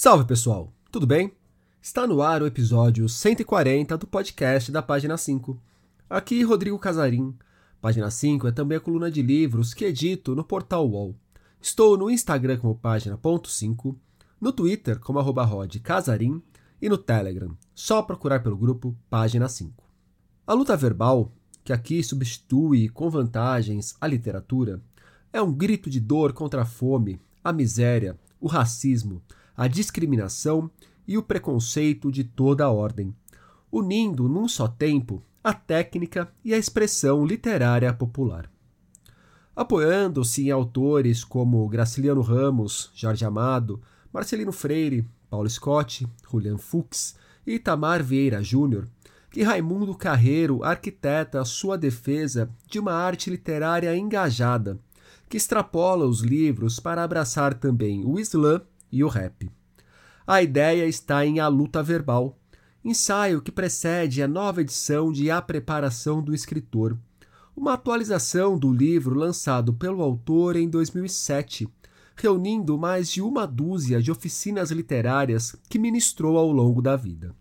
Salve pessoal, tudo bem? Está no ar o episódio 140 do podcast da Página 5. Aqui Rodrigo Casarim. Página 5 é também a coluna de livros que edito no portal UOL. Estou no Instagram como página.5, no Twitter como arroba Casarim e no Telegram, só procurar pelo grupo Página 5. A luta verbal, que aqui substitui com vantagens a literatura, é um grito de dor contra a fome, a miséria, o racismo, a discriminação e o preconceito de toda a ordem, unindo num só tempo a técnica e a expressão literária popular. Apoiando-se em autores como Graciliano Ramos, Jorge Amado, Marcelino Freire, Paulo Scott, Julian Fuchs e Itamar Vieira Júnior, que Raimundo Carreiro arquiteta sua defesa de uma arte literária engajada, que extrapola os livros para abraçar também o slam e o rap. A ideia está em A Luta Verbal, ensaio que precede a nova edição de A Preparação do Escritor, uma atualização do livro lançado pelo autor em 2007, reunindo mais de uma dúzia de oficinas literárias que ministrou ao longo da vida.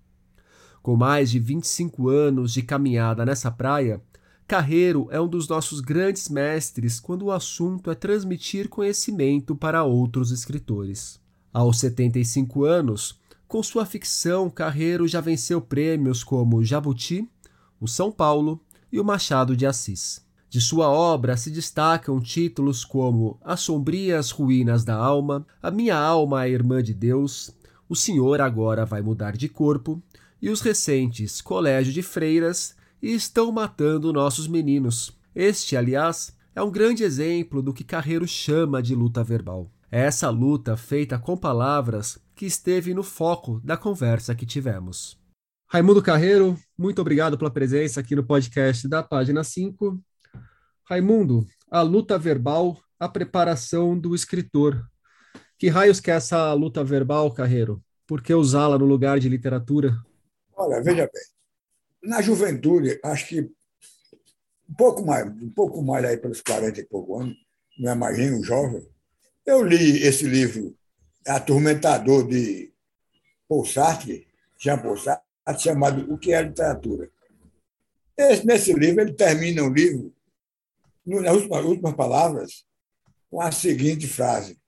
Com mais de 25 anos de caminhada nessa praia, Carreiro é um dos nossos grandes mestres quando o assunto é transmitir conhecimento para outros escritores. Aos 75 anos, com sua ficção, Carreiro já venceu prêmios como Jabuti, o São Paulo e o Machado de Assis. De sua obra se destacam títulos como As Sombrias Ruínas da Alma, A Minha Alma é Irmã de Deus, O Senhor Agora Vai Mudar de Corpo e os recentes Colégio de Freiras e Estão Matando Nossos Meninos. Este, aliás, é um grande exemplo do que Carreiro chama de luta verbal. É essa luta feita com palavras que esteve no foco da conversa que tivemos. Raimundo Carreiro, muito obrigado pela presença aqui no podcast da página 5. Raimundo, a luta verbal, a preparação do escritor. Que raios que é essa luta verbal, Carreiro? Por que usá-la no lugar de literatura? Olha, veja bem. Na juventude, acho que um pouco mais, um pouco mais aí pelos 40 e pouco anos, não é mais nem um jovem, eu li esse livro Atormentador de Paul Sartre, Jean Paul Sartre, chamado O que é literatura. Esse, nesse livro, ele termina o livro, nas últimas, últimas palavras, com a seguinte frase: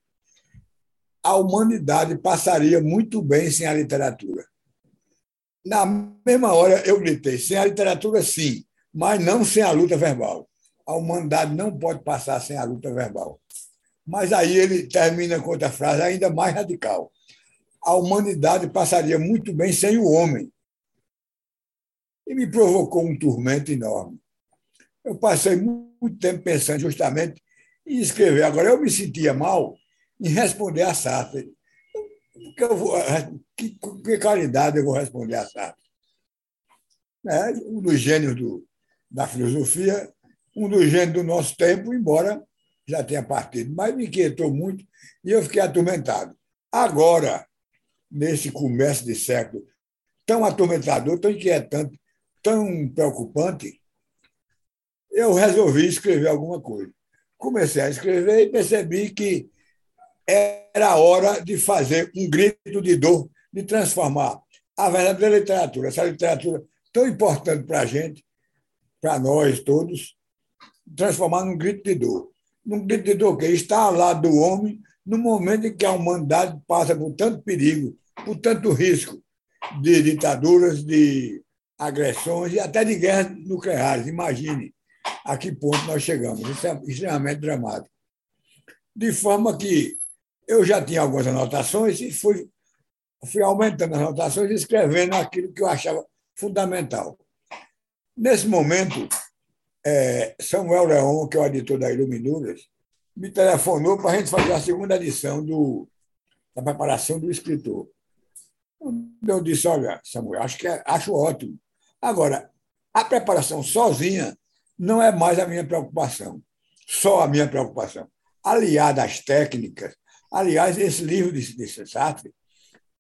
A humanidade passaria muito bem sem a literatura. Na mesma hora, eu gritei: sem a literatura, sim, mas não sem a luta verbal. A humanidade não pode passar sem a luta verbal. Mas aí ele termina com outra frase ainda mais radical. A humanidade passaria muito bem sem o homem. E me provocou um tormento enorme. Eu passei muito tempo pensando justamente em escrever. Agora, eu me sentia mal em responder a Sartre. Que, eu vou, que, que qualidade eu vou responder a Sartre? É, um dos gênios do, da filosofia, um dos gênios do nosso tempo, embora já tenha partido, mas me inquietou muito e eu fiquei atormentado. Agora, nesse começo de século, tão atormentador, tão inquietante, tão preocupante, eu resolvi escrever alguma coisa. Comecei a escrever e percebi que era hora de fazer um grito de dor, de transformar a verdadeira literatura, essa literatura tão importante para a gente, para nós todos, transformar num grito de dor. Num grito de dor que está ao lado do homem no momento em que a humanidade passa por tanto perigo, por tanto risco de ditaduras, de agressões e até de guerras nucleares. Imagine a que ponto nós chegamos. Isso é extremamente dramático. De forma que eu já tinha algumas anotações e fui, fui aumentando as anotações e escrevendo aquilo que eu achava fundamental. Nesse momento, é, Samuel Leon, que é o editor da Iluminuras, me telefonou para a gente fazer a segunda edição do, da preparação do escritor. Eu disse, olha, Samuel, acho, que é, acho ótimo. Agora, a preparação sozinha não é mais a minha preocupação, só a minha preocupação. Aliada às técnicas, aliás, esse livro de, de Sartre,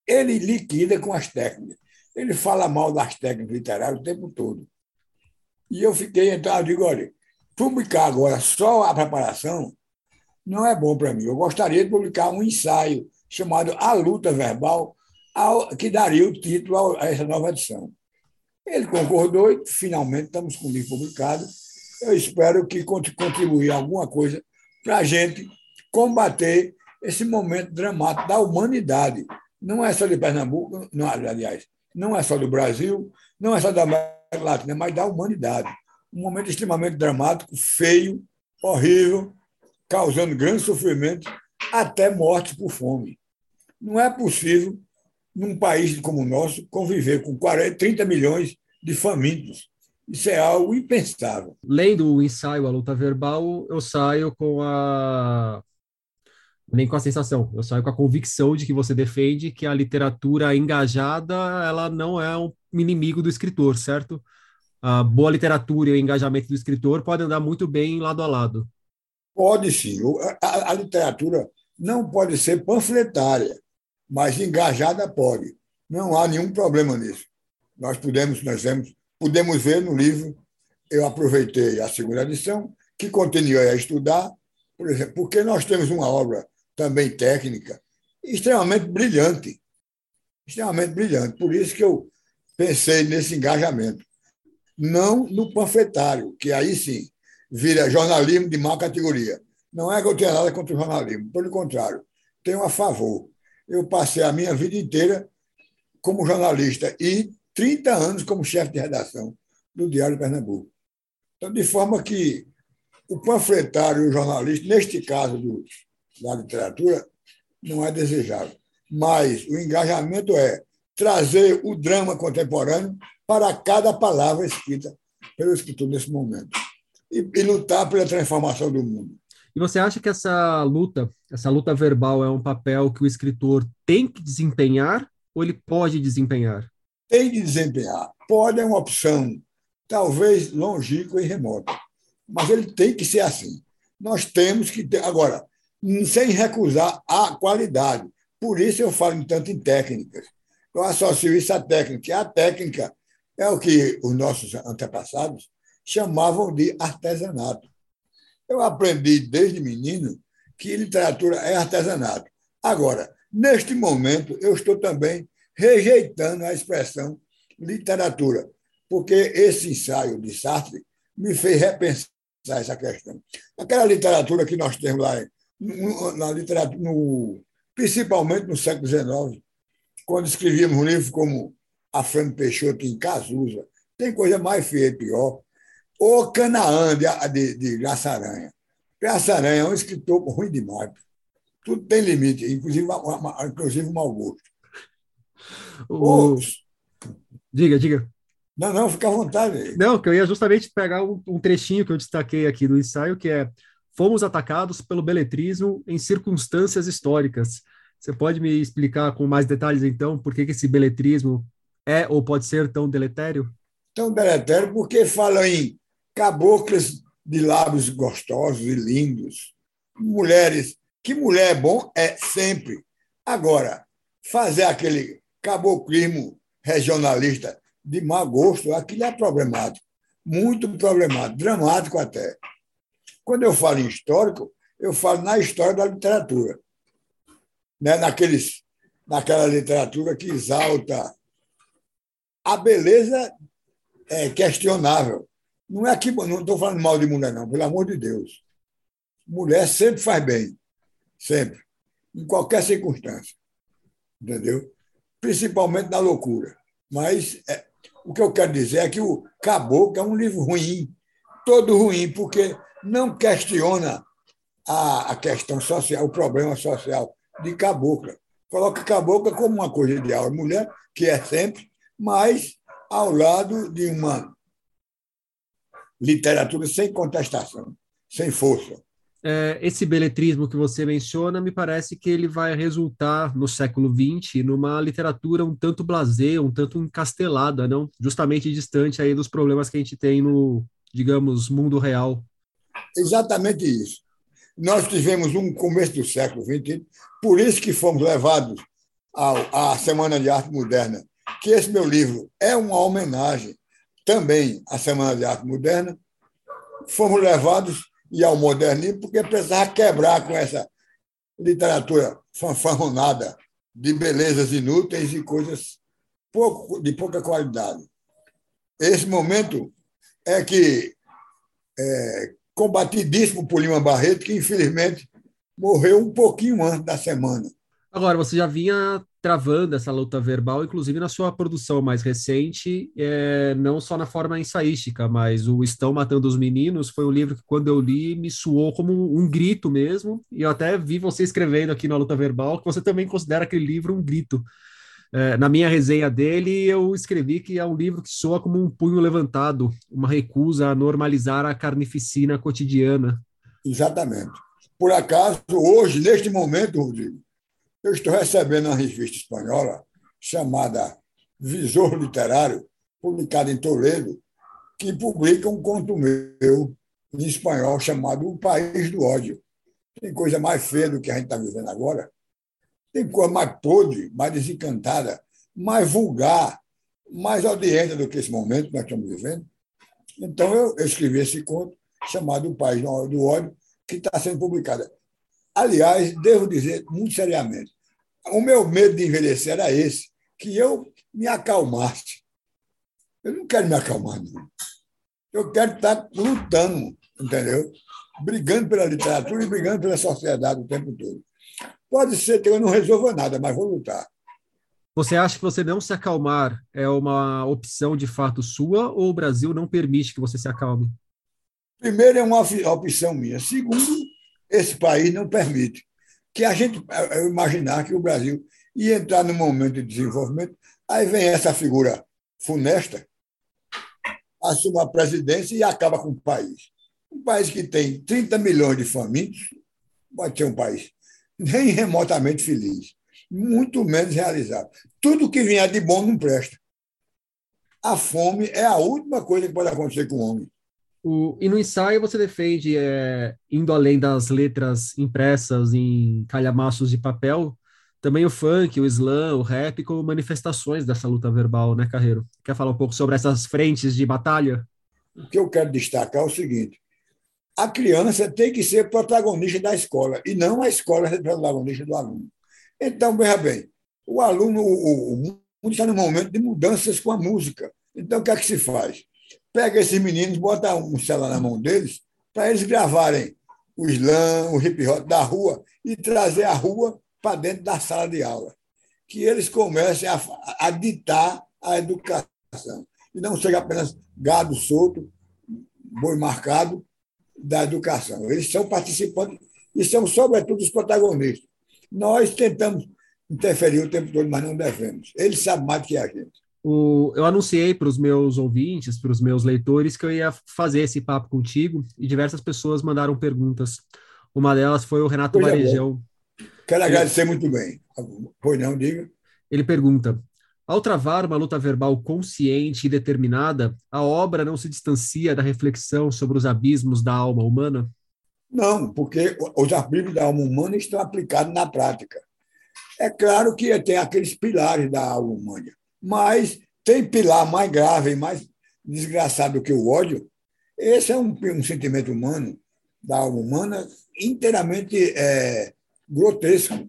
ele liquida com as técnicas. Ele fala mal das técnicas literárias o tempo todo. E eu fiquei, então, eu digo, olha, publicar agora só a preparação não é bom para mim. Eu gostaria de publicar um ensaio chamado A Luta Verbal, que daria o título a essa nova edição. Ele concordou e finalmente estamos com o livro publicado. Eu espero que contribuir alguma coisa para a gente combater esse momento dramático da humanidade. Não é só de Pernambuco, não, aliás, não é só do Brasil, não é só da Latina, mas da humanidade. Um momento extremamente dramático, feio, horrível, causando grande sofrimento, até morte por fome. Não é possível, num país como o nosso, conviver com 40, 30 milhões de famintos. Isso é algo impensável. Lendo o ensaio A Luta Verbal, eu saio com a. Nem com a sensação, eu saio com a convicção de que você defende que a literatura engajada ela não é um inimigo do escritor, certo? A boa literatura e o engajamento do escritor podem andar muito bem lado a lado. Pode sim. A, a literatura não pode ser panfletária, mas engajada pode. Não há nenhum problema nisso. Nós podemos, nós vemos, podemos ver no livro, eu aproveitei a segunda edição, que continuei a estudar, por exemplo, porque nós temos uma obra também técnica extremamente brilhante, extremamente brilhante. Por isso que eu pensei nesse engajamento. Não no panfletário, que aí sim vira jornalismo de má categoria. Não é que eu tenha nada contra o jornalismo, pelo contrário, tenho a favor. Eu passei a minha vida inteira como jornalista e 30 anos como chefe de redação do Diário de Pernambuco. Então, de forma que o panfletário e o jornalista, neste caso do, da literatura, não é desejável. Mas o engajamento é trazer o drama contemporâneo para cada palavra escrita pelo escritor nesse momento e, e lutar pela transformação do mundo. E você acha que essa luta, essa luta verbal é um papel que o escritor tem que desempenhar ou ele pode desempenhar? tem de desempenhar. Pode é uma opção, talvez longínqua e remota, mas ele tem que ser assim. Nós temos que ter. Agora, sem recusar a qualidade. Por isso eu falo tanto em técnicas. Eu associo isso à técnica. A técnica é o que os nossos antepassados chamavam de artesanato. Eu aprendi desde menino que literatura é artesanato. Agora, neste momento, eu estou também rejeitando a expressão literatura, porque esse ensaio de Sartre me fez repensar essa questão. Aquela literatura que nós temos lá, na literatura, no, principalmente no século XIX, quando escrevíamos um livro como A Fran Peixoto em Cazuza, tem coisa mais feia e pior. O Canaã, de, de, de Graça Aranha. Graça Aranha é um escritor ruim demais. Tudo tem limite, inclusive, inclusive o mau gosto. O... Diga, diga. Não, não, fica à vontade. Não, que eu ia justamente pegar um, um trechinho que eu destaquei aqui do ensaio, que é Fomos atacados pelo beletrismo em circunstâncias históricas. Você pode me explicar com mais detalhes, então, por que, esse beletrismo é ou pode ser tão deletério? Tão deletério porque fala em caboclas de lábios gostosos e lindos, mulheres. Que mulher é bom é sempre. Agora, fazer aquele caboclismo regionalista de mau gosto, aquilo é problemático, muito problemático, dramático até. Quando eu falo em histórico, eu falo na história da literatura, né? Naqueles, naquela literatura que exalta a beleza é questionável. Não é que não estou falando mal de mulher, não, pelo amor de Deus. Mulher sempre faz bem, sempre, em qualquer circunstância entendeu? Principalmente na loucura. Mas é, o que eu quero dizer é que o Caboclo é um livro ruim, todo ruim, porque não questiona a, a questão social, o problema social de Cabocla. Coloca Cabocla como uma coisa ideal, mulher, que é sempre, mas ao lado de uma literatura sem contestação, sem força é, esse beletrismo que você menciona, me parece que ele vai resultar no século XX numa literatura um tanto blasé, um tanto encastelada, não? Justamente distante aí dos problemas que a gente tem no, digamos, mundo real. Exatamente isso. Nós tivemos um começo do século XX, por isso que fomos levados à Semana de Arte Moderna, que esse meu livro é uma homenagem também à Semana de Arte Moderna. Fomos levados e ao modernismo, porque precisava quebrar com essa, literatura fanfarronada de belezas inúteis e coisas pouco, de pouca qualidade. Esse momento é que é, combatidíssimo por Lima Barreto, que infelizmente morreu um pouquinho antes da semana. Agora, você já vinha travando essa luta verbal, inclusive na sua produção mais recente, é, não só na forma ensaística, mas o Estão Matando os Meninos foi um livro que, quando eu li, me soou como um grito mesmo, e eu até vi você escrevendo aqui na luta verbal que você também considera aquele livro um grito. É, na minha resenha dele, eu escrevi que é um livro que soa como um punho levantado, uma recusa a normalizar a carnificina cotidiana. Exatamente. Por acaso, hoje, neste momento, Rodrigo, eu estou recebendo uma revista espanhola chamada Visor Literário, publicada em Toledo, que publica um conto meu em espanhol chamado O País do Ódio. Tem coisa mais feia do que a gente está vivendo agora. Tem coisa mais podre, mais desencantada, mais vulgar, mais audiente do que esse momento que nós estamos vivendo. Então, eu escrevi esse conto chamado O País do Ódio, que está sendo publicado. Aliás, devo dizer muito seriamente, o meu medo de envelhecer era esse, que eu me acalmasse. Eu não quero me acalmar, não. Eu quero estar lutando, entendeu? Brigando pela literatura e brigando pela sociedade o tempo todo. Pode ser que eu não resolva nada, mas vou lutar. Você acha que você não se acalmar é uma opção de fato sua ou o Brasil não permite que você se acalme? Primeiro, é uma opção minha. Segundo, esse país não permite. Que a gente imaginar que o Brasil ia entrar num momento de desenvolvimento, aí vem essa figura funesta, assume a presidência e acaba com o país. Um país que tem 30 milhões de famintos pode ser um país nem remotamente feliz, muito menos realizado. Tudo que vier de bom não presta. A fome é a última coisa que pode acontecer com o homem. O, e no ensaio você defende, é, indo além das letras impressas em calhamaços de papel, também o funk, o slam, o rap como manifestações dessa luta verbal, né, Carreiro? Quer falar um pouco sobre essas frentes de batalha? O que eu quero destacar é o seguinte: a criança tem que ser protagonista da escola e não a escola ser protagonista do aluno. Então, veja bem, o aluno, o, o mundo está num momento de mudanças com a música. Então, o que é que se faz? pega esses meninos, bota um celular na mão deles, para eles gravarem o slam, o hip hop da rua e trazer a rua para dentro da sala de aula. Que eles comecem a, a ditar a educação. E não seja apenas gado solto, boi marcado da educação. Eles são participantes e são, sobretudo, os protagonistas. Nós tentamos interferir o tempo todo, mas não devemos. Eles sabem mais que a gente o, eu anunciei para os meus ouvintes, para os meus leitores, que eu ia fazer esse papo contigo e diversas pessoas mandaram perguntas. Uma delas foi o Renato pois Varejão. É Quero agradecer muito bem. Pois não, diga. Ele pergunta: ao travar uma luta verbal consciente e determinada, a obra não se distancia da reflexão sobre os abismos da alma humana? Não, porque os abismos da alma humana estão aplicados na prática. É claro que tem aqueles pilares da alma humana mas tem pilar mais grave, mais desgraçado que o ódio. Esse é um, um sentimento humano, da alma humana, inteiramente é, grotesco,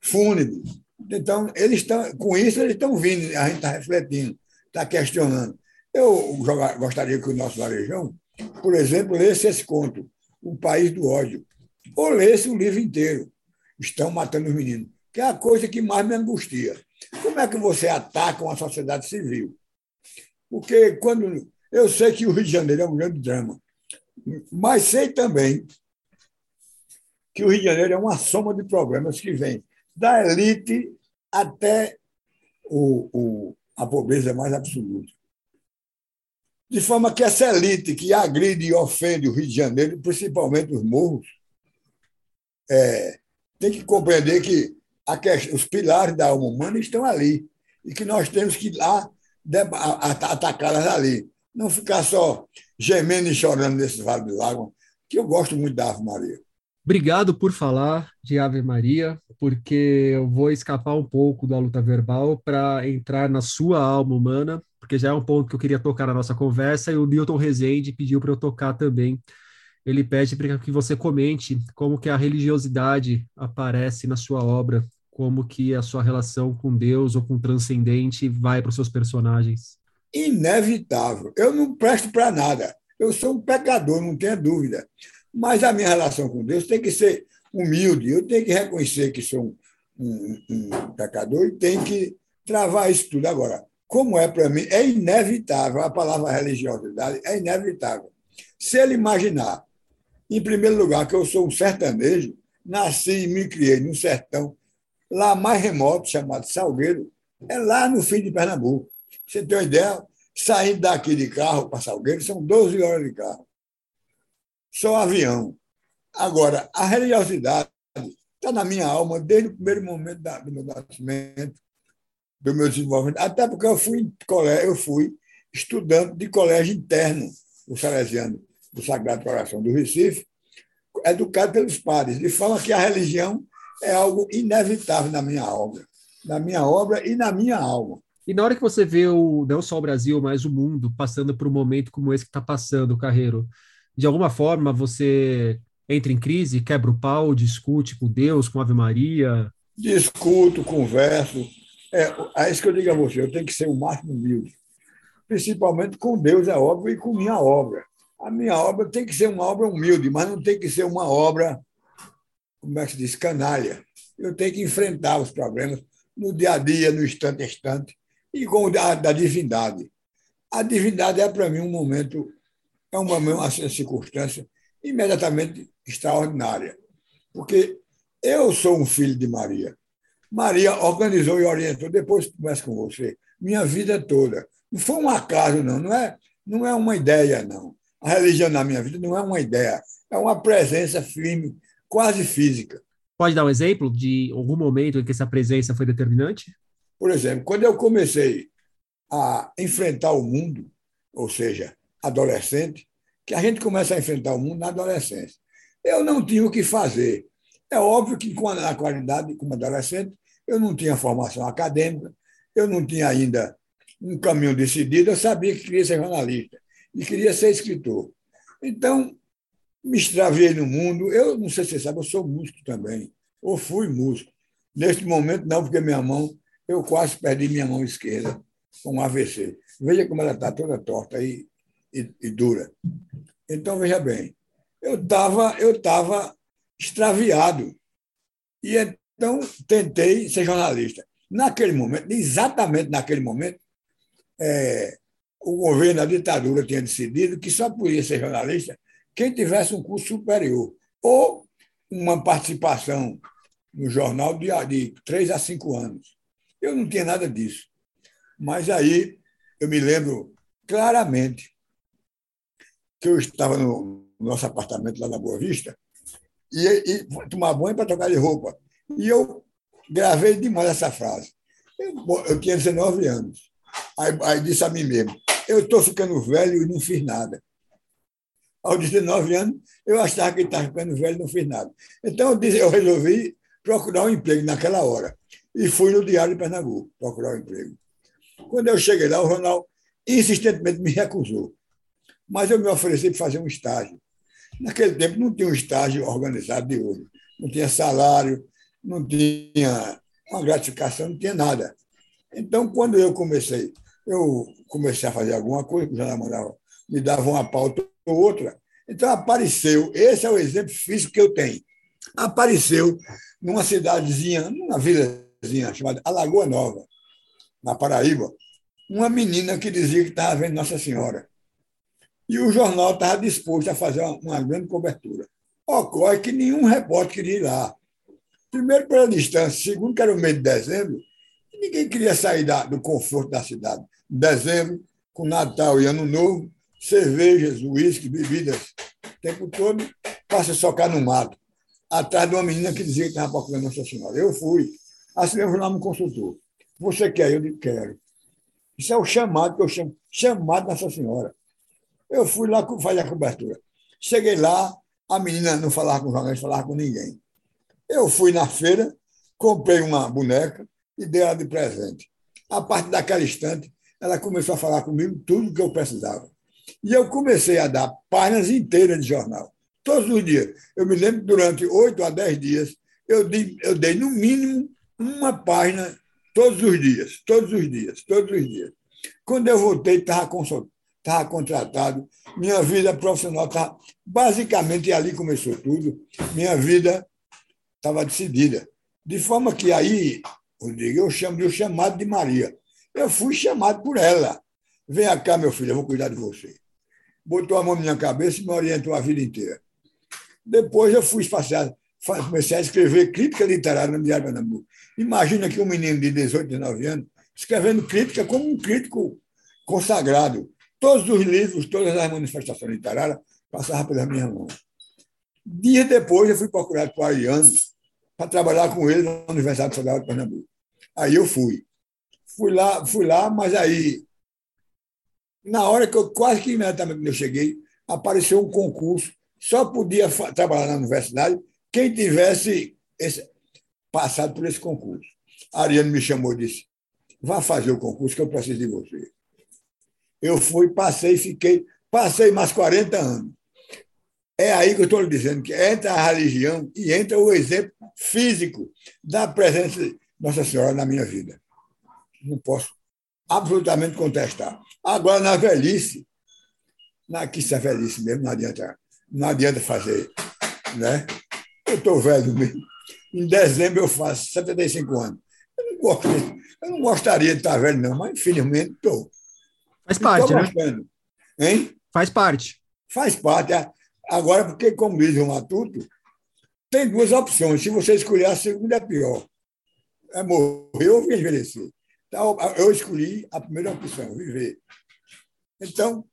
fúnebre. Então, eles estão, com isso, eles estão vindo, a gente está refletindo, está questionando. Eu gostaria que o nosso varejão, por exemplo, lesse esse conto, O País do Ódio, ou lesse o livro inteiro, Estão Matando os Meninos, que é a coisa que mais me angustia. Como é que você ataca uma sociedade civil? Porque quando eu sei que o Rio de Janeiro é um grande drama, mas sei também que o Rio de Janeiro é uma soma de problemas que vem da elite até o, o, a pobreza mais absoluta. De forma que essa elite que agride e ofende o Rio de Janeiro, principalmente os morros, é, tem que compreender que os pilares da alma humana estão ali e que nós temos que ir lá atacá-las ali. Não ficar só gemendo e chorando nesse Vale do Lago, que eu gosto muito da Ave Maria. Obrigado por falar de Ave Maria, porque eu vou escapar um pouco da luta verbal para entrar na sua alma humana, porque já é um ponto que eu queria tocar na nossa conversa e o Milton Rezende pediu para eu tocar também ele pede para que você comente como que a religiosidade aparece na sua obra, como que a sua relação com Deus ou com o transcendente vai para os seus personagens. Inevitável. Eu não presto para nada. Eu sou um pecador, não tenha dúvida. Mas a minha relação com Deus tem que ser humilde. Eu tenho que reconhecer que sou um, um, um pecador e tenho que travar isso tudo. Agora, como é para mim, é inevitável, a palavra religiosidade é inevitável. Se ele imaginar, em primeiro lugar, que eu sou um sertanejo, nasci e me criei num sertão lá mais remoto, chamado Salgueiro, é lá no fim de Pernambuco. Você tem uma ideia? Saindo daqui de carro para Salgueiro são 12 horas de carro. Só avião. Agora, a religiosidade está na minha alma desde o primeiro momento do meu nascimento do meu desenvolvimento, até porque eu fui, eu fui estudante de colégio interno do Salesiano, do Sagrado Coração do Recife, educado pelos padres, de forma que a religião é algo inevitável na minha obra, na minha obra e na minha alma. E na hora que você vê o, não só o Brasil, mas o mundo passando por um momento como esse que está passando, Carreiro, de alguma forma você entra em crise, quebra o pau, discute com Deus, com Ave Maria? Discuto, converso, é, é isso que eu digo a você, eu tenho que ser o máximo humilde. Principalmente com Deus, é óbvio, e com minha obra. A minha obra tem que ser uma obra humilde, mas não tem que ser uma obra, como é que se diz, canalha. Eu tenho que enfrentar os problemas no dia a dia, no instante a instante, e com a da divindade. A divindade é, para mim, um momento, é uma, uma circunstância imediatamente extraordinária. Porque eu sou um filho de Maria. Maria organizou e orientou, depois começo com você, minha vida toda. Não foi um acaso, não, não é, não é uma ideia, não. A religião na minha vida não é uma ideia, é uma presença firme, quase física. Pode dar um exemplo de algum momento em que essa presença foi determinante? Por exemplo, quando eu comecei a enfrentar o mundo, ou seja, adolescente, que a gente começa a enfrentar o mundo na adolescência. Eu não tinha o que fazer. É óbvio que, com a qualidade como adolescente, eu não tinha formação acadêmica, eu não tinha ainda um caminho decidido, eu sabia que queria ser jornalista e queria ser escritor. Então, me extraviei no mundo. Eu não sei se você sabe, eu sou músico também, ou fui músico. Neste momento, não, porque minha mão, eu quase perdi minha mão esquerda com um AVC. Veja como ela está toda torta e, e, e dura. Então, veja bem, eu estava eu tava extraviado. E então, tentei ser jornalista. Naquele momento, exatamente naquele momento, é, o governo, a ditadura, tinha decidido que só podia ser jornalista quem tivesse um curso superior ou uma participação no jornal de, de três a cinco anos. Eu não tinha nada disso. Mas aí eu me lembro claramente que eu estava no nosso apartamento lá na Boa Vista e, e tomar banho para trocar de roupa. E eu gravei demais essa frase. Eu, eu tinha 19 anos. Aí, aí disse a mim mesmo: eu estou ficando velho e não fiz nada. Aos 19 anos, eu achava que estava ficando velho e não fiz nada. Então, eu, disse, eu resolvi procurar um emprego naquela hora. E fui no Diário de Pernambuco procurar um emprego. Quando eu cheguei lá, o jornal insistentemente me recusou. Mas eu me ofereci para fazer um estágio. Naquele tempo não tinha um estágio organizado de hoje. Não tinha salário, não tinha uma gratificação, não tinha nada. Então, quando eu comecei, eu comecei a fazer alguma coisa, o jornal mandava, me dava uma pauta ou outra. Então, apareceu, esse é o exemplo físico que eu tenho. Apareceu numa cidadezinha, numa vilazinha chamada Alagoa Nova, na Paraíba, uma menina que dizia que estava vendo Nossa Senhora. E o jornal estava disposto a fazer uma, uma grande cobertura. Ocorre que nenhum repórter queria ir lá. Primeiro, pela distância. Segundo, que era o mês de dezembro. Ninguém queria sair da, do conforto da cidade. Dezembro, com Natal e Ano Novo, cervejas, uísque, bebidas, o tempo todo, passa a socar no mato. Atrás de uma menina que dizia que estava procurando Nossa Senhora. Eu fui. Assim, o jornal me consultou. Você quer? Eu disse, quero. Isso é o chamado que eu chamo, chamado Nossa Senhora. Eu fui lá fazer a cobertura. Cheguei lá, a menina não falava com jornalista, falava com ninguém. Eu fui na feira, comprei uma boneca e dei ela de presente. A partir daquele instante, ela começou a falar comigo tudo o que eu precisava. E eu comecei a dar páginas inteiras de jornal. todos os dias. Eu me lembro que durante oito a dez dias, eu dei, eu dei no mínimo uma página todos os dias, todos os dias, todos os dias. Quando eu voltei, estava estava contratado, minha vida profissional estava. Basicamente, ali começou tudo. Minha vida estava decidida. De forma que aí, Rodrigo, eu chamo de chamado de Maria. Eu fui chamado por ela. Venha cá, meu filho, eu vou cuidar de você. Botou a mão na minha cabeça e me orientou a vida inteira. Depois eu fui passear, comecei a escrever crítica literária no Diário Pernambuco. Imagina que um menino de 18, 19 anos escrevendo crítica como um crítico consagrado. Todos os livros, todas as manifestações literárias passavam pelas minhas mãos. Dias depois, eu fui procurado por Ariano para trabalhar com ele na Universidade Federal de Pernambuco. Aí eu fui. Fui lá, fui lá, mas aí, na hora que eu, quase que imediatamente eu cheguei, apareceu um concurso. Só podia trabalhar na universidade quem tivesse esse, passado por esse concurso. A Ariane me chamou e disse: vá fazer o concurso que eu preciso de você. Eu fui, passei, fiquei, passei mais 40 anos. É aí que eu estou lhe dizendo que entra a religião e entra o exemplo físico da presença de Nossa Senhora na minha vida. Não posso absolutamente contestar. Agora, na velhice, na que isso é velhice mesmo, não adianta, não adianta fazer. Né? Eu estou velho mesmo. Em dezembro eu faço 75 anos. Eu não, gosto, eu não gostaria de estar velho, não, mas infelizmente estou. Faz parte, né? Hein? Faz parte. Faz parte. É. Agora, porque, como diz o Matuto, tem duas opções. Se você escolher a segunda, é pior. É morrer ou envelhecer. Então, eu escolhi a primeira opção, viver. Então,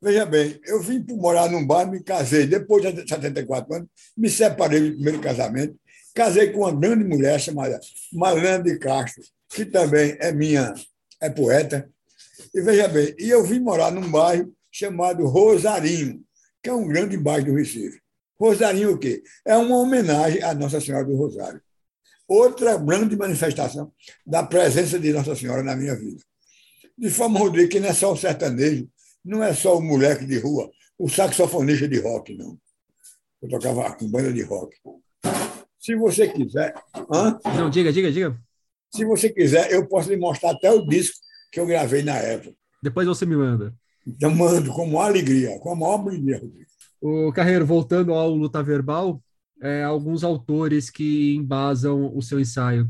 veja bem, eu vim morar num bairro, me casei depois de 74 anos, me separei do primeiro casamento, Casei com uma grande mulher chamada Marlene de Castro, que também é minha, é poeta. E veja bem, e eu vim morar num bairro chamado Rosarinho, que é um grande bairro do Recife. Rosarinho o quê? É uma homenagem à Nossa Senhora do Rosário. Outra grande manifestação da presença de Nossa Senhora na minha vida. De forma, Rodrigo, que não é só o sertanejo, não é só o moleque de rua, o saxofonista de rock, não. Eu tocava com banda de rock. Se você quiser. Hã? Não, diga, diga, diga. Se você quiser, eu posso lhe mostrar até o disco que eu gravei na época. Depois você me manda. Então, mando com maior alegria, com a maior alegria, O Carreiro, voltando ao Luta Verbal, é, alguns autores que embasam o seu ensaio.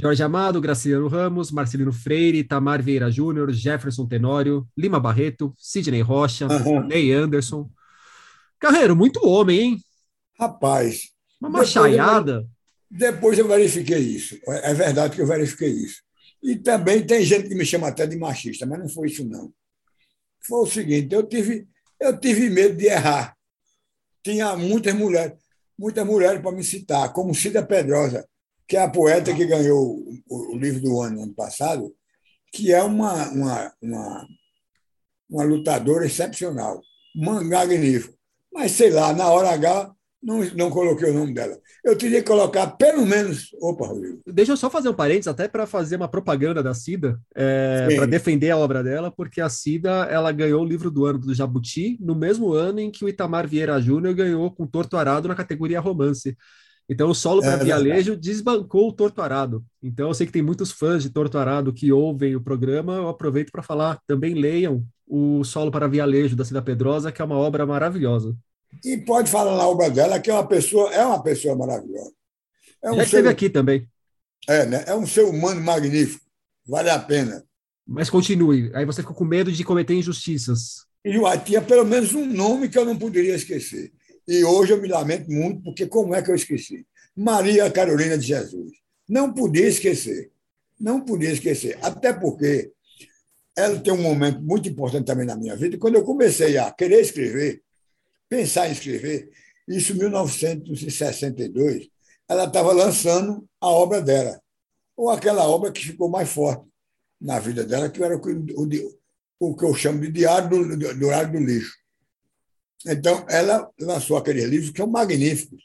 Jorge Amado, Graciano Ramos, Marcelino Freire, Tamar Vieira Júnior, Jefferson Tenório, Lima Barreto, Sidney Rocha, uhum. Ney Anderson. Carreiro, muito homem, hein? Rapaz, uma machaiada. Depois eu verifiquei isso. É verdade que eu verifiquei isso. E também tem gente que me chama até de machista, mas não foi isso, não. Foi o seguinte: eu tive, eu tive medo de errar. Tinha muitas mulheres, muitas mulheres para me citar, como Cida Pedrosa, que é a poeta que ganhou o, livro do ano, ano passado, que é uma, uma, uma, uma lutadora excepcional, magnífico. Mas, sei lá, na hora H, não, não coloquei o nome dela. Eu teria que colocar pelo menos. Opa, Rodrigo. Deixa eu só fazer um parênteses, até para fazer uma propaganda da Cida, é, para defender a obra dela, porque a Cida ela ganhou o livro do ano do Jabuti no mesmo ano em que o Itamar Vieira Júnior ganhou com Torto Arado na categoria romance. Então, o solo para é Vialejo desbancou o Torto Arado. Então, eu sei que tem muitos fãs de Torto Arado que ouvem o programa. Eu aproveito para falar, também leiam o solo para Vialejo da Cida Pedrosa, que é uma obra maravilhosa. E pode falar na obra dela que é uma pessoa, é uma pessoa maravilhosa. É um Já esteve ser, aqui também. É, né? é um ser humano magnífico. Vale a pena. Mas continue. Aí você ficou com medo de cometer injustiças. E tinha pelo menos um nome que eu não poderia esquecer. E hoje eu me lamento muito, porque como é que eu esqueci? Maria Carolina de Jesus. Não podia esquecer. Não podia esquecer. Até porque ela tem um momento muito importante também na minha vida. Quando eu comecei a querer escrever, pensar em escrever, isso em 1962, ela estava lançando a obra dela, ou aquela obra que ficou mais forte na vida dela, que era o, o, o que eu chamo de Diário do, do, Diário do Lixo. Então, ela lançou aquele livro que é um magnífico,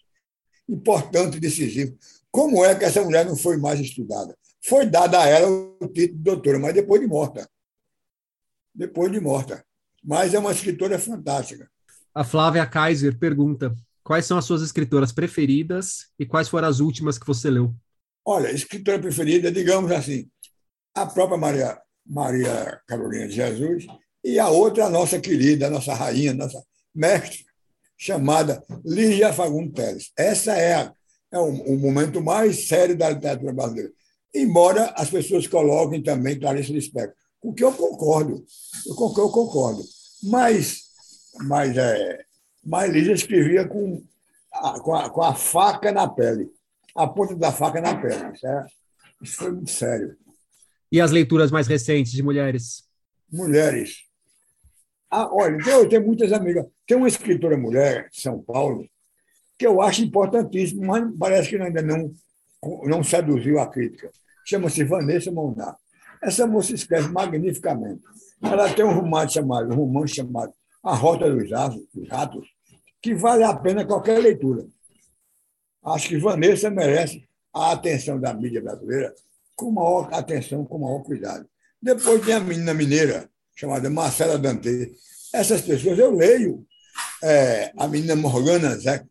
importante e decisivo. Como é que essa mulher não foi mais estudada? Foi dada a ela o título de doutora, mas depois de morta. Depois de morta. Mas é uma escritora fantástica. A Flávia Kaiser pergunta: quais são as suas escritoras preferidas e quais foram as últimas que você leu? Olha, escritora preferida, digamos assim, a própria Maria, Maria Carolina de Jesus e a outra, a nossa querida, a nossa rainha, a nossa mestre, chamada Lígia Fagundes Teles. Essa é, a, é o, o, momento mais sério da literatura brasileira. Embora as pessoas coloquem também Clarice Lispector, com que eu concordo, eu concordo, eu concordo. Mas, mas, é, mas Lígia escrevia com a, com, a, com a faca na pele, a ponta da faca na pele. Isso, é, isso foi muito sério. E as leituras mais recentes de mulheres? Mulheres. Ah, olha, eu tenho muitas amigas. Tem uma escritora mulher de São Paulo que eu acho importantíssimo, mas parece que ainda não, não seduziu a crítica. Chama-se Vanessa Monar. Essa moça escreve magnificamente. Ela tem um romance chamado, um romance chamado A Rota dos Ratos, que vale a pena qualquer leitura. Acho que Vanessa merece a atenção da mídia brasileira com maior atenção, com maior cuidado. Depois tem a menina mineira, chamada Marcela Dante. Essas pessoas eu leio. É, a menina Morgana Zé,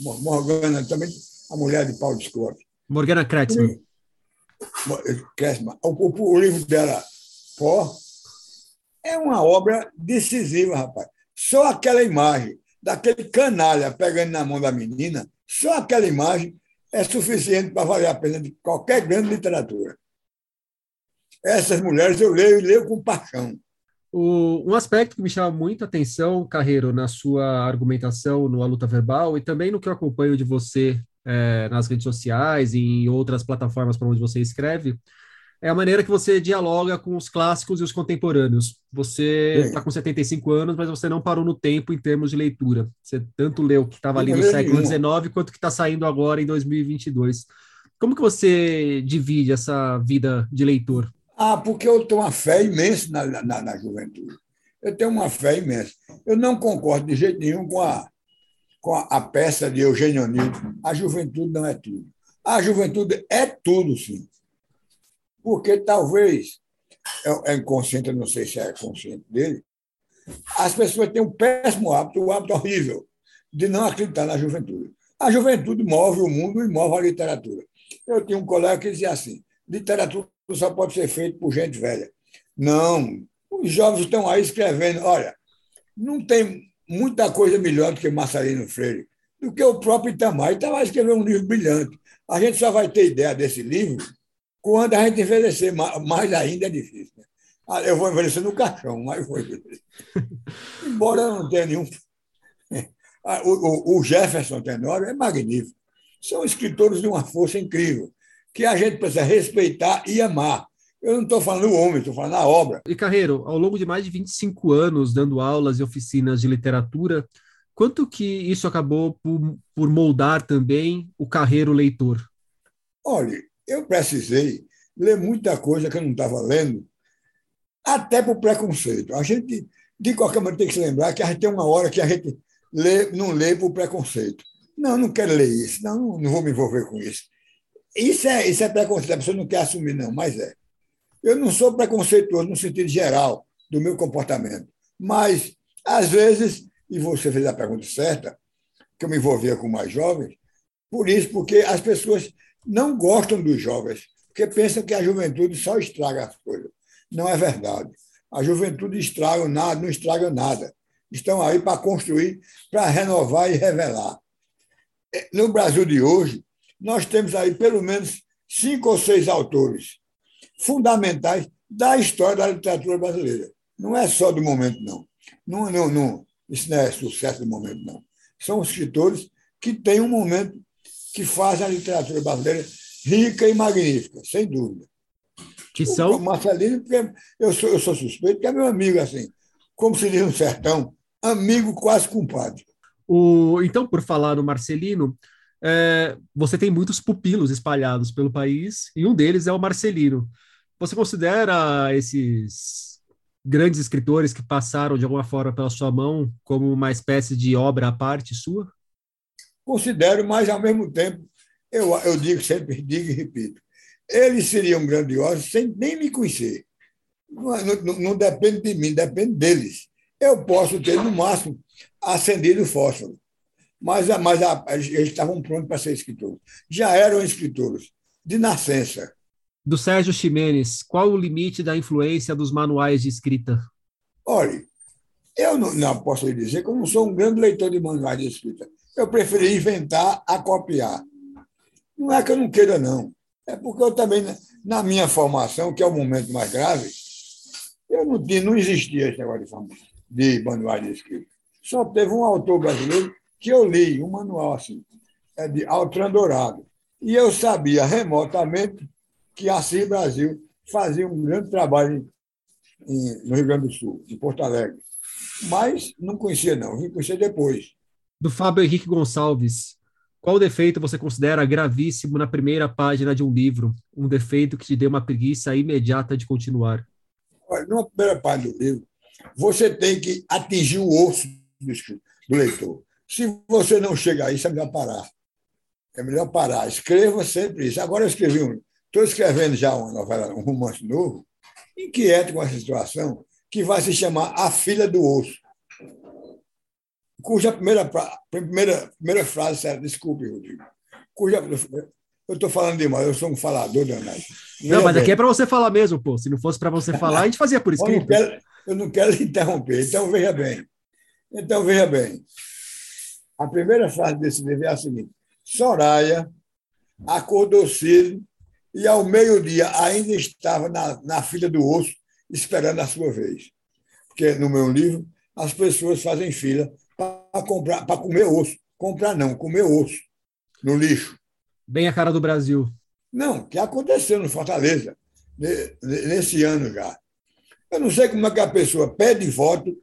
Morgana também, a mulher de Paulo Scott. Morgana Kretzmann. Kretzmann. O, o, o, livro dela, Pó, é uma obra decisiva, rapaz. Só aquela imagem daquele canalha pegando na mão da menina, só aquela imagem é suficiente para valer a pena de qualquer grande literatura. Essas mulheres eu leio e leio com paixão. O, um aspecto que me chama muita atenção, Carreiro, na sua argumentação no A Luta Verbal e também no que eu acompanho de você é, nas redes sociais e em outras plataformas para onde você escreve, é a maneira que você dialoga com os clássicos e os contemporâneos. Você está com 75 anos, mas você não parou no tempo em termos de leitura. Você tanto leu o que estava ali no século XIX quanto o que está saindo agora em 2022. Como que você divide essa vida de leitor? Ah, porque eu tenho uma fé imensa na, na, na juventude. Eu tenho uma fé imensa. Eu não concordo de jeito nenhum com a, com a, a peça de Eugênio Onildo. A juventude não é tudo. A juventude é tudo, sim. Porque talvez, é, é inconsciente, não sei se é consciente dele, as pessoas têm um péssimo hábito, um hábito horrível, de não acreditar na juventude. A juventude move o mundo e move a literatura. Eu tinha um colega que dizia assim: literatura só pode ser feita por gente velha. Não, os jovens estão aí escrevendo. Olha, não tem muita coisa melhor do que Marcelino Freire, do que o próprio Itamar. Itamar escreveu um livro brilhante. A gente só vai ter ideia desse livro quando a gente envelhecer. Mais ainda é difícil. Né? Ah, eu vou envelhecer no caixão, mas foi. Embora eu não tenha nenhum. Ah, o, Jefferson Tenório é magnífico. São escritores de uma força incrível que a gente precisa respeitar e amar. Eu não estou falando do homem, estou falando da obra. E Carreiro, ao longo de mais de 25 anos dando aulas e oficinas de literatura, quanto que isso acabou por, por moldar também o Carreiro leitor? Olha, eu precisei ler muita coisa que eu não estava lendo, até por preconceito. A gente, de qualquer maneira, tem que se lembrar que a gente tem uma hora que a gente lê, não lê por preconceito. Não, não quero ler isso, não, não vou me envolver com isso. Isso é, isso é preconceito, a pessoa não quer assumir, não, mas é. Eu não sou preconceituoso no sentido geral do meu comportamento, mas, às vezes, e você fez a pergunta certa, que eu me envolvia com mais jovens, por isso, porque as pessoas não gostam dos jovens, porque pensam que a juventude só estraga as coisas. Não é verdade. A juventude estraga nada, não estraga nada. Estão aí para construir, para renovar e revelar. No Brasil de hoje, nós temos aí pelo menos cinco ou seis autores fundamentais da história da literatura brasileira. Não é só do momento, não. Não, não, não. Isso não é sucesso do momento, não. São escritores que têm um momento que fazem a literatura brasileira rica e magnífica, sem dúvida. Que são? O Marcelino, porque eu sou, eu sou suspeito, que é meu amigo, assim, como se diz no sertão, amigo quase compadre. O, então, por falar no Marcelino, é, você tem muitos pupilos espalhados pelo país, e um deles é o Marcelino. Você considera esses grandes escritores que passaram de alguma forma pela sua mão como uma espécie de obra à parte sua? Considero, mas ao mesmo tempo, eu, eu digo, sempre digo e repito, eles seriam grandiosos sem nem me conhecer. Não, não, não depende de mim, depende deles. Eu posso ter, no máximo, acendido o fósforo mas, mas eles estavam prontos para ser escritores. Já eram escritores, de nascença. Do Sérgio Ximenes, qual o limite da influência dos manuais de escrita? Olha, eu não, não posso lhe dizer que eu não sou um grande leitor de manuais de escrita. Eu preferi inventar a copiar. Não é que eu não queira, não. É porque eu também, na minha formação, que é o momento mais grave, eu não, tinha, não existia esse negócio de, de manuais de escrita. Só teve um autor brasileiro que eu li, um manual assim, é de Altran Dourado. E eu sabia remotamente que a CIR Brasil fazia um grande trabalho em, no Rio Grande do Sul, em Porto Alegre. Mas não conhecia, não, vim conhecer depois. Do Fábio Henrique Gonçalves. Qual defeito você considera gravíssimo na primeira página de um livro? Um defeito que te deu uma preguiça imediata de continuar? Olha, na primeira página do livro, você tem que atingir o osso do, leitor. Se você não chega a isso, é melhor parar. É melhor parar. Escreva sempre isso. Agora eu escrevi um. Estou escrevendo já uma novela, um romance novo, inquieto com essa situação, que vai se chamar A Filha do Osso cuja primeira, primeira, primeira frase é, desculpe, Rodrigo, cuja, eu estou falando demais, eu sou um falador danado. Não, mas aqui é para você falar mesmo, pô. Se não fosse para você falar, a gente fazia por escrito. Eu não, quero, eu não quero interromper, então veja bem. Então veja bem. A primeira frase desse livro é a seguinte: Soraya acordou cedo e ao meio-dia ainda estava na, na fila do osso esperando a sua vez. Porque no meu livro as pessoas fazem fila para comprar, para comer osso. Comprar não, comer osso no lixo. Bem a cara do Brasil. Não, que aconteceu no Fortaleza nesse ano já. Eu não sei como é que a pessoa pede voto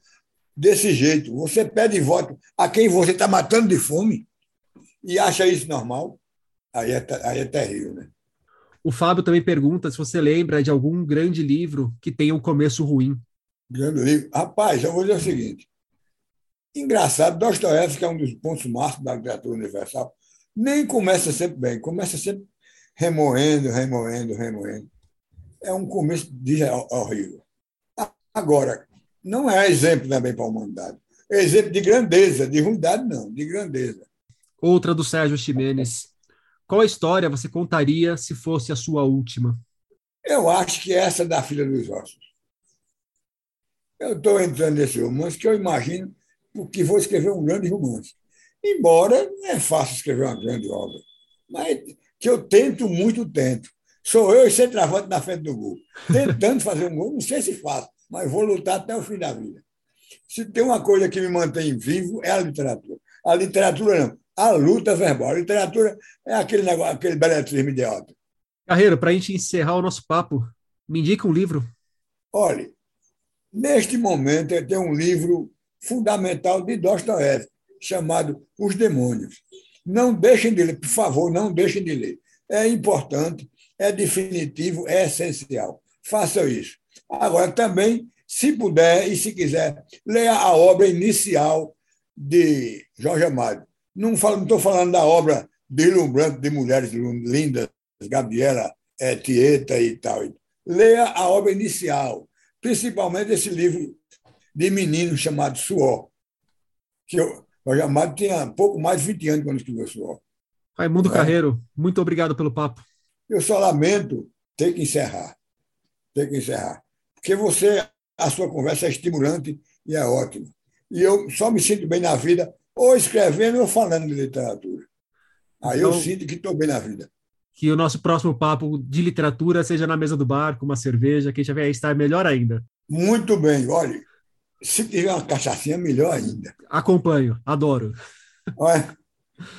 desse jeito. Você pede voto a quem você está matando de fome e acha isso normal. Aí é, aí é terrível, né? O Fábio também pergunta se você lembra de algum grande livro que tenha um começo ruim. Grande livro. Rapaz, eu vou dizer o seguinte: Engraçado, Dostoiévski é um dos pontos máximos da literatura universal. Nem começa sempre bem, começa sempre remoendo, remoendo, remoendo. É um começo de horrível. Agora, não é exemplo também para a humanidade. É exemplo de grandeza, de ruindade não, de grandeza. Outra do Sérgio Ximenes. Qual história você contaria se fosse a sua última? Eu acho que essa da Filha dos Ossos. Eu estou entrando nesse romance que eu imagino porque vou escrever um grande romance. Embora não é fácil escrever uma grande obra, mas que eu tento muito, tento. Sou eu e travado na frente do gol. Tentando fazer um gol, não sei se faço, mas vou lutar até o fim da vida. Se tem uma coisa que me mantém vivo, é a literatura. A literatura não, a luta verbal. A literatura é aquele negócio, aquele beletrismo idiota. Carreiro, para a gente encerrar o nosso papo, me indica um livro. Olhe, neste momento eu tenho um livro fundamental de Dostoiévski, chamado Os Demônios. Não deixem de ler, por favor, não deixem de ler. É importante, é definitivo, é essencial. Façam isso. Agora, também, se puder e se quiser, leia a obra inicial de Jorge Amado. Não estou falando da obra deslumbrante de mulheres lindas, Gabriela é, Tieta e tal. Leia a obra inicial, principalmente esse livro de menino chamado Suor, que eu, o Amado tinha pouco mais de 20 anos quando escreveu Suor. Raimundo é? Carreiro, muito obrigado pelo papo. Eu só lamento ter que encerrar. Ter que encerrar. Porque você, a sua conversa é estimulante e é ótima. E eu só me sinto bem na vida ou escrevendo ou falando de literatura. Aí então, eu sinto que estou bem na vida. Que o nosso próximo papo de literatura seja na mesa do bar, com uma cerveja, que a gente vai estar melhor ainda. Muito bem. Olha, se tiver uma cachaçinha, melhor ainda. Acompanho, adoro. Olha,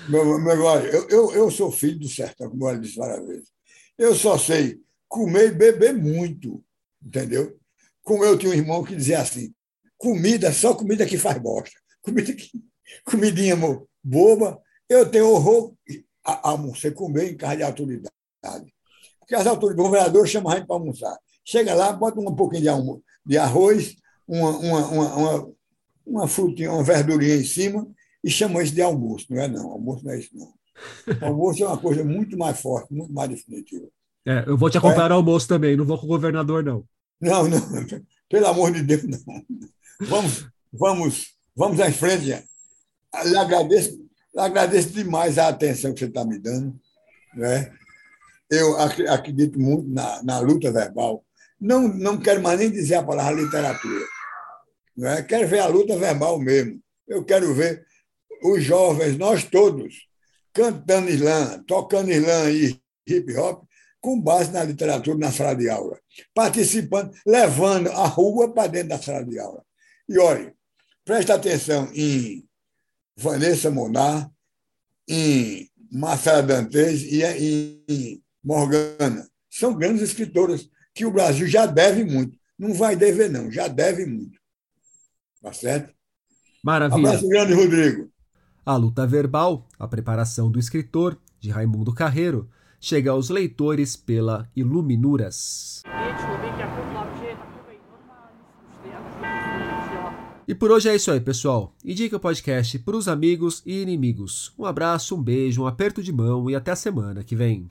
meu, meu, olha eu, eu, eu sou filho do sertão, como eu disse várias vezes. Eu só sei comer e beber muito, entendeu? Como eu tinha um irmão que dizia assim: comida, só comida que faz bosta. Comida que, comidinha boba. Eu tenho horror a, a almoçar, comer em casa de autoridade. Porque as autoridades, o governador chama a gente para almoçar. Chega lá, bota um pouquinho de, almo, de arroz, uma, uma, uma, uma, uma frutinha, uma verdurinha em cima e chama isso de almoço. Não é não, almoço não é isso não. almoço é uma coisa muito mais forte, muito mais definitiva. É, eu vou te acompanhar é? ao almoço também, não vou com o governador, não. Não, não, pelo amor de Deus, não. Vamos, vamos, vamos em frente. Eu agradeço Agradeço demais a atenção que você está me dando. Né? Eu acredito muito na, na luta verbal. Não, não quero mais nem dizer a palavra literatura. Né? Quero ver a luta verbal mesmo. Eu quero ver os jovens, nós todos, cantando slam, tocando slam e hip hop, com base na literatura na sala de aula, participando, levando a rua para dentro da sala de aula. E olhe, preste atenção em Vanessa Monar, em Marcela Dantes e em Morgana. São grandes escritoras que o Brasil já deve muito. Não vai dever, não, já deve muito. Tá certo? Maravilha. Abraço grande, Rodrigo. A luta verbal, a preparação do escritor, de Raimundo Carreiro, chega aos leitores pela Iluminuras. E por hoje é isso aí, pessoal. Indique o podcast para os amigos e inimigos. Um abraço, um beijo, um aperto de mão e até a semana que vem.